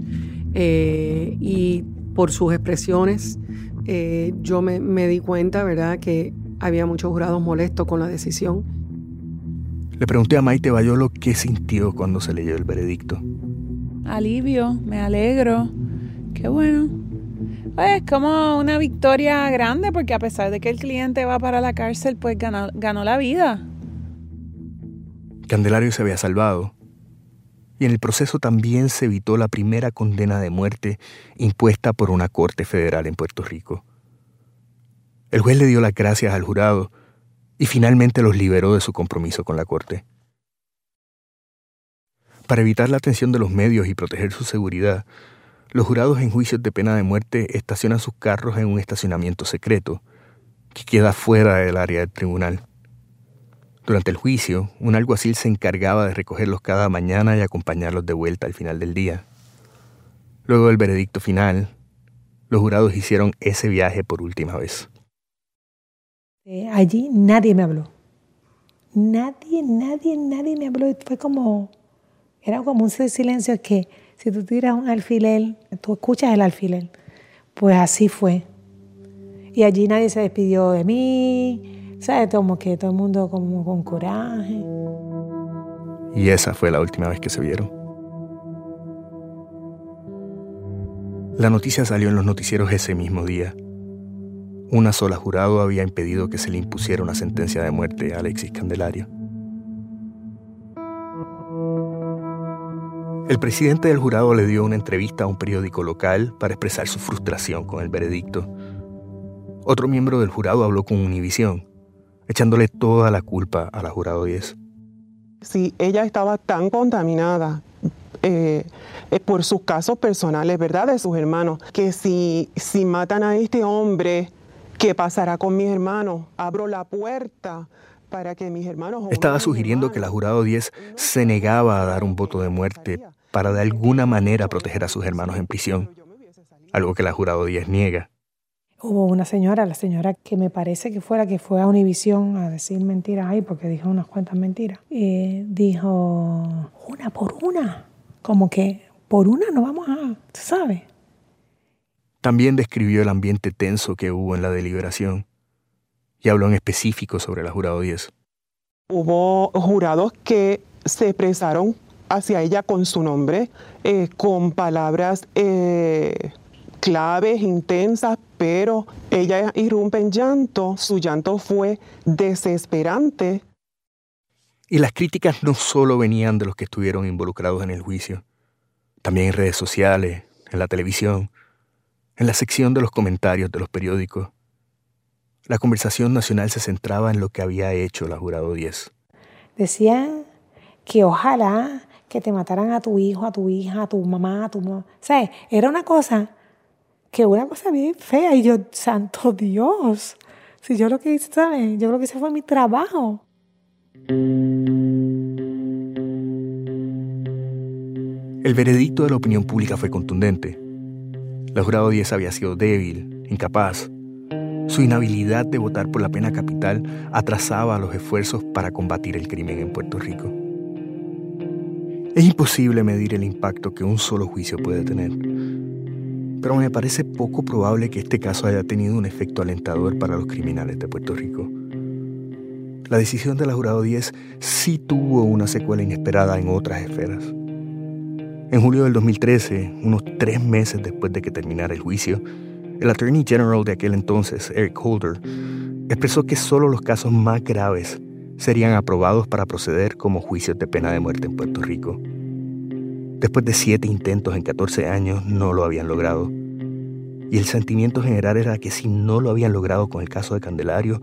eh, y por sus expresiones, eh, yo me, me, di cuenta, ¿verdad?, que había muchos jurados molestos con la decisión. Le pregunté a Maite Bayolo qué sintió cuando se leyó el veredicto. Alivio, me alegro. Qué bueno. Pues es como una victoria grande porque a pesar de que el cliente va para la cárcel, pues ganó, ganó la vida. Candelario se había salvado y en el proceso también se evitó la primera condena de muerte impuesta por una corte federal en Puerto Rico. El juez le dio las gracias al jurado y finalmente los liberó de su compromiso con la corte. Para evitar la atención de los medios y proteger su seguridad, los jurados en juicios de pena de muerte estacionan sus carros en un estacionamiento secreto, que queda fuera del área del tribunal. Durante el juicio, un alguacil se encargaba de recogerlos cada mañana y acompañarlos de vuelta al final del día. Luego del veredicto final, los jurados hicieron ese viaje por última vez. Eh, allí nadie me habló. Nadie, nadie, nadie me habló. Fue como, era como un silencio que si tú tiras un alfiler, tú escuchas el alfiler. Pues así fue. Y allí nadie se despidió de mí, ¿Sabes? Como que todo el mundo como con coraje. Y esa fue la última vez que se vieron. La noticia salió en los noticieros ese mismo día. Una sola jurado había impedido que se le impusiera una sentencia de muerte a Alexis Candelario. El presidente del jurado le dio una entrevista a un periódico local para expresar su frustración con el veredicto. Otro miembro del jurado habló con Univisión echándole toda la culpa a la jurado 10. Si ella estaba tan contaminada eh, eh, por sus casos personales, ¿verdad? De sus hermanos, que si, si matan a este hombre, ¿qué pasará con mis hermanos? Abro la puerta para que mis hermanos... Estaba sugiriendo que la jurado 10 se negaba a dar un voto de muerte para de alguna manera proteger a sus hermanos en prisión, algo que la jurado 10 niega. Hubo una señora, la señora que me parece que fue la que fue a Univisión a decir mentiras ahí, porque dijo unas cuantas mentiras. Y dijo, una por una, como que por una no vamos a, ¿sabes? También describió el ambiente tenso que hubo en la deliberación y habló en específico sobre la jurado 10. Hubo jurados que se expresaron hacia ella con su nombre, eh, con palabras eh, claves, intensas, pero ella irrumpe en llanto, su llanto fue desesperante. Y las críticas no solo venían de los que estuvieron involucrados en el juicio, también en redes sociales, en la televisión, en la sección de los comentarios de los periódicos. La conversación nacional se centraba en lo que había hecho la jurado 10. Decían que ojalá que te mataran a tu hijo, a tu hija, a tu mamá, a tu mamá. ¿Sabes? Era una cosa que una cosa bien fea. Y yo, santo Dios, si yo lo que hice, ¿sabes? Yo lo que hice fue mi trabajo. El veredicto de la opinión pública fue contundente. La jurado 10 había sido débil, incapaz. Su inhabilidad de votar por la pena capital atrasaba los esfuerzos para combatir el crimen en Puerto Rico. Es imposible medir el impacto que un solo juicio puede tener, pero me parece poco probable que este caso haya tenido un efecto alentador para los criminales de Puerto Rico. La decisión de la jurado 10 sí tuvo una secuela inesperada en otras esferas. En julio del 2013, unos tres meses después de que terminara el juicio, el Attorney General de aquel entonces, Eric Holder, expresó que solo los casos más graves serían aprobados para proceder como juicios de pena de muerte en Puerto Rico. Después de siete intentos en 14 años, no lo habían logrado. Y el sentimiento general era que si no lo habían logrado con el caso de Candelario,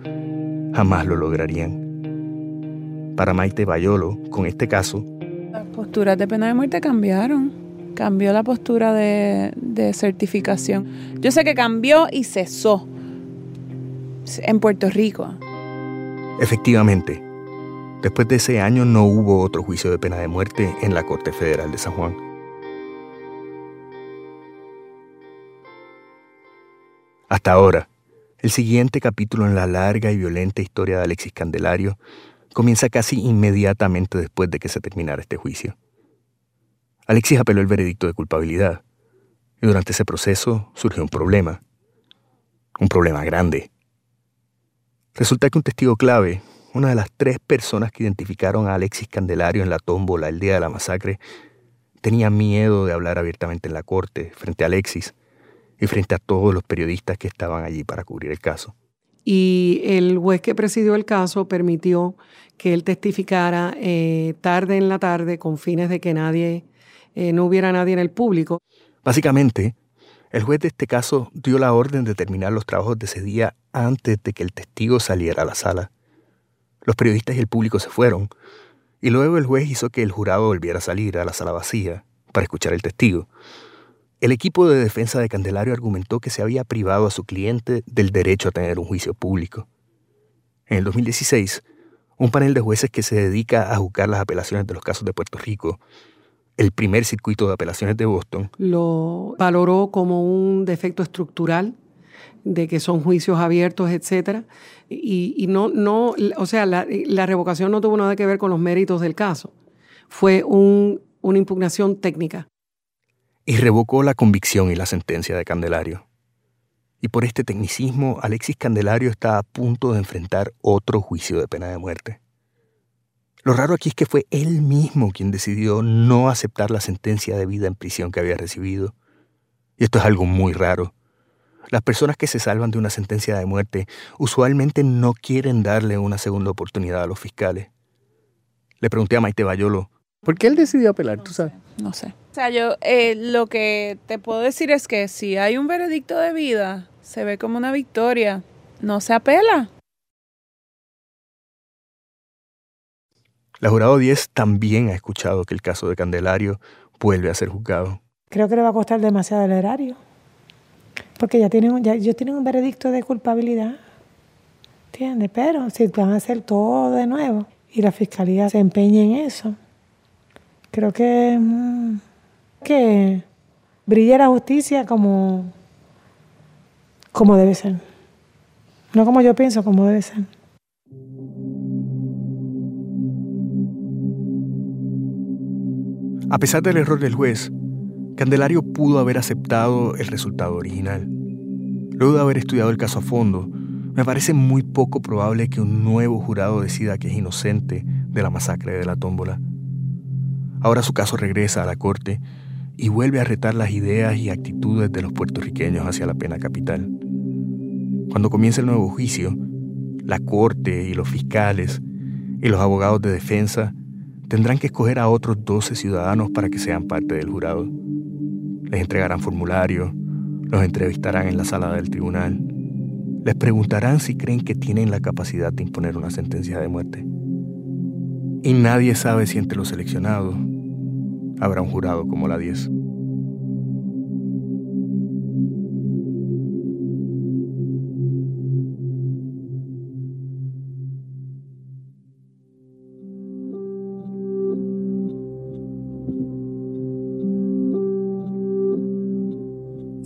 jamás lo lograrían. Para Maite Bayolo, con este caso, las posturas de pena de muerte cambiaron. Cambió la postura de, de certificación. Yo sé que cambió y cesó en Puerto Rico. Efectivamente, después de ese año no hubo otro juicio de pena de muerte en la Corte Federal de San Juan. Hasta ahora, el siguiente capítulo en la larga y violenta historia de Alexis Candelario comienza casi inmediatamente después de que se terminara este juicio. Alexis apeló el veredicto de culpabilidad, y durante ese proceso surgió un problema. Un problema grande. Resulta que un testigo clave, una de las tres personas que identificaron a Alexis Candelario en la tómbola el día de la masacre, tenía miedo de hablar abiertamente en la corte frente a Alexis y frente a todos los periodistas que estaban allí para cubrir el caso. Y el juez que presidió el caso permitió que él testificara eh, tarde en la tarde con fines de que nadie, eh, no hubiera nadie en el público. Básicamente, el juez de este caso dio la orden de terminar los trabajos de ese día antes de que el testigo saliera a la sala. Los periodistas y el público se fueron, y luego el juez hizo que el jurado volviera a salir a la sala vacía para escuchar el testigo. El equipo de defensa de Candelario argumentó que se había privado a su cliente del derecho a tener un juicio público. En el 2016, un panel de jueces que se dedica a juzgar las apelaciones de los casos de Puerto Rico el primer circuito de apelaciones de Boston. Lo valoró como un defecto estructural de que son juicios abiertos, etcétera, y, no, no, o sea, la, revocación no tuvo nada que ver con los méritos del caso. Fue una impugnación técnica. Y revocó la convicción y la sentencia de Candelario. Y por este tecnicismo, Alexis Candelario está a punto de enfrentar otro juicio de pena de muerte. Lo raro aquí es que fue él mismo quien decidió no aceptar la sentencia de vida en prisión que había recibido. Y esto es algo muy raro. Las personas que se salvan de una sentencia de muerte usualmente no quieren darle una segunda oportunidad a los fiscales. Le pregunté a Maite Bayolo, ¿por qué él decidió apelar? ¿Tú sabes? No sé. O sea, yo eh, lo que te puedo decir es que si hay un veredicto de vida, se ve como una victoria. No se apela. La jurado 10 también ha escuchado que el caso de Candelario vuelve a ser juzgado. Creo que le va a costar demasiado el erario. Porque ya tienen, ya, ellos tienen un veredicto de culpabilidad. ¿Entiendes? Pero si van a hacer todo de nuevo y la fiscalía se empeña en eso, creo que, mm, que brille la justicia como, como debe ser. No como yo pienso, como debe ser. A pesar del error del juez, Candelario pudo haber aceptado el resultado original. Luego de haber estudiado el caso a fondo, me parece muy poco probable que un nuevo jurado decida que es inocente de la masacre de la tómbola. Ahora su caso regresa a la corte y vuelve a retar las ideas y actitudes de los puertorriqueños hacia la pena capital. Cuando comience el nuevo juicio, la corte y los fiscales y los abogados de defensa tendrán que escoger a otros 12 ciudadanos para que sean parte del jurado. Les entregarán formularios, los entrevistarán en la sala del tribunal, les preguntarán si creen que tienen la capacidad de imponer una sentencia de muerte. Y nadie sabe si entre los seleccionados habrá un jurado como la 10.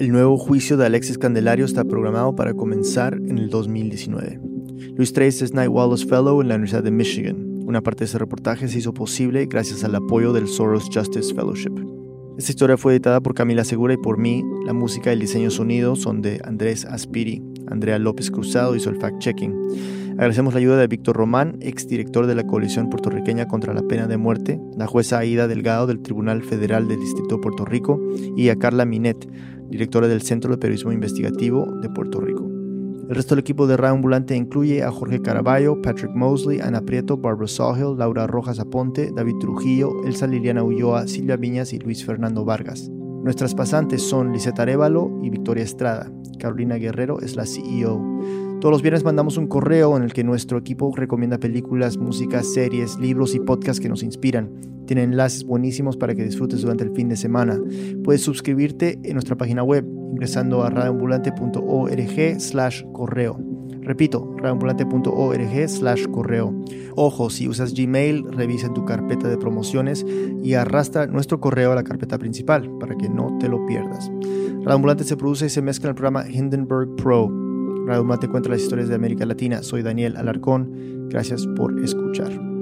El nuevo juicio de Alexis Candelario está programado para comenzar en el 2019. Luis Trace es Night Wallace Fellow en la Universidad de Michigan, Una parte de ese reportaje se hizo posible gracias al apoyo del Soros Justice Fellowship. Esta historia fue editada por Camila Segura y por mí. La música y el diseño sonido son de Andrés Aspiri. Andrea López Cruzado hizo el fact-checking. Agradecemos la ayuda de Víctor Román, exdirector de la Coalición Puertorriqueña contra la Pena de Muerte, la jueza Aida Delgado del Tribunal Federal del Distrito de Puerto Rico y a Carla Minet, directora del Centro de Periodismo Investigativo de Puerto Rico. El resto del equipo de Radio Ambulante incluye a Jorge Caraballo, Patrick Mosley, Ana Prieto, Barbara Sawhill, Laura Rojas Aponte, David Trujillo, Elsa Liliana Ulloa, Silvia Viñas y Luis Fernando Vargas. Nuestras pasantes son Liseta Arevalo y Victoria Estrada. Carolina Guerrero es la CEO. Todos los viernes mandamos un correo en el que nuestro equipo recomienda películas, música, series, libros y podcasts que nos inspiran. Tiene enlaces buenísimos para que disfrutes durante el fin de semana. Puedes suscribirte en nuestra página web ingresando a radioambulante.org slash correo. Repito, radioambulante.org slash correo. Ojo, si usas Gmail, revisa tu carpeta de promociones y arrastra nuestro correo a la carpeta principal para que no te lo pierdas. Radio se produce y se mezcla en el programa Hindenburg Pro. Ambulante cuenta las historias de América Latina. Soy Daniel Alarcón. Gracias por escuchar.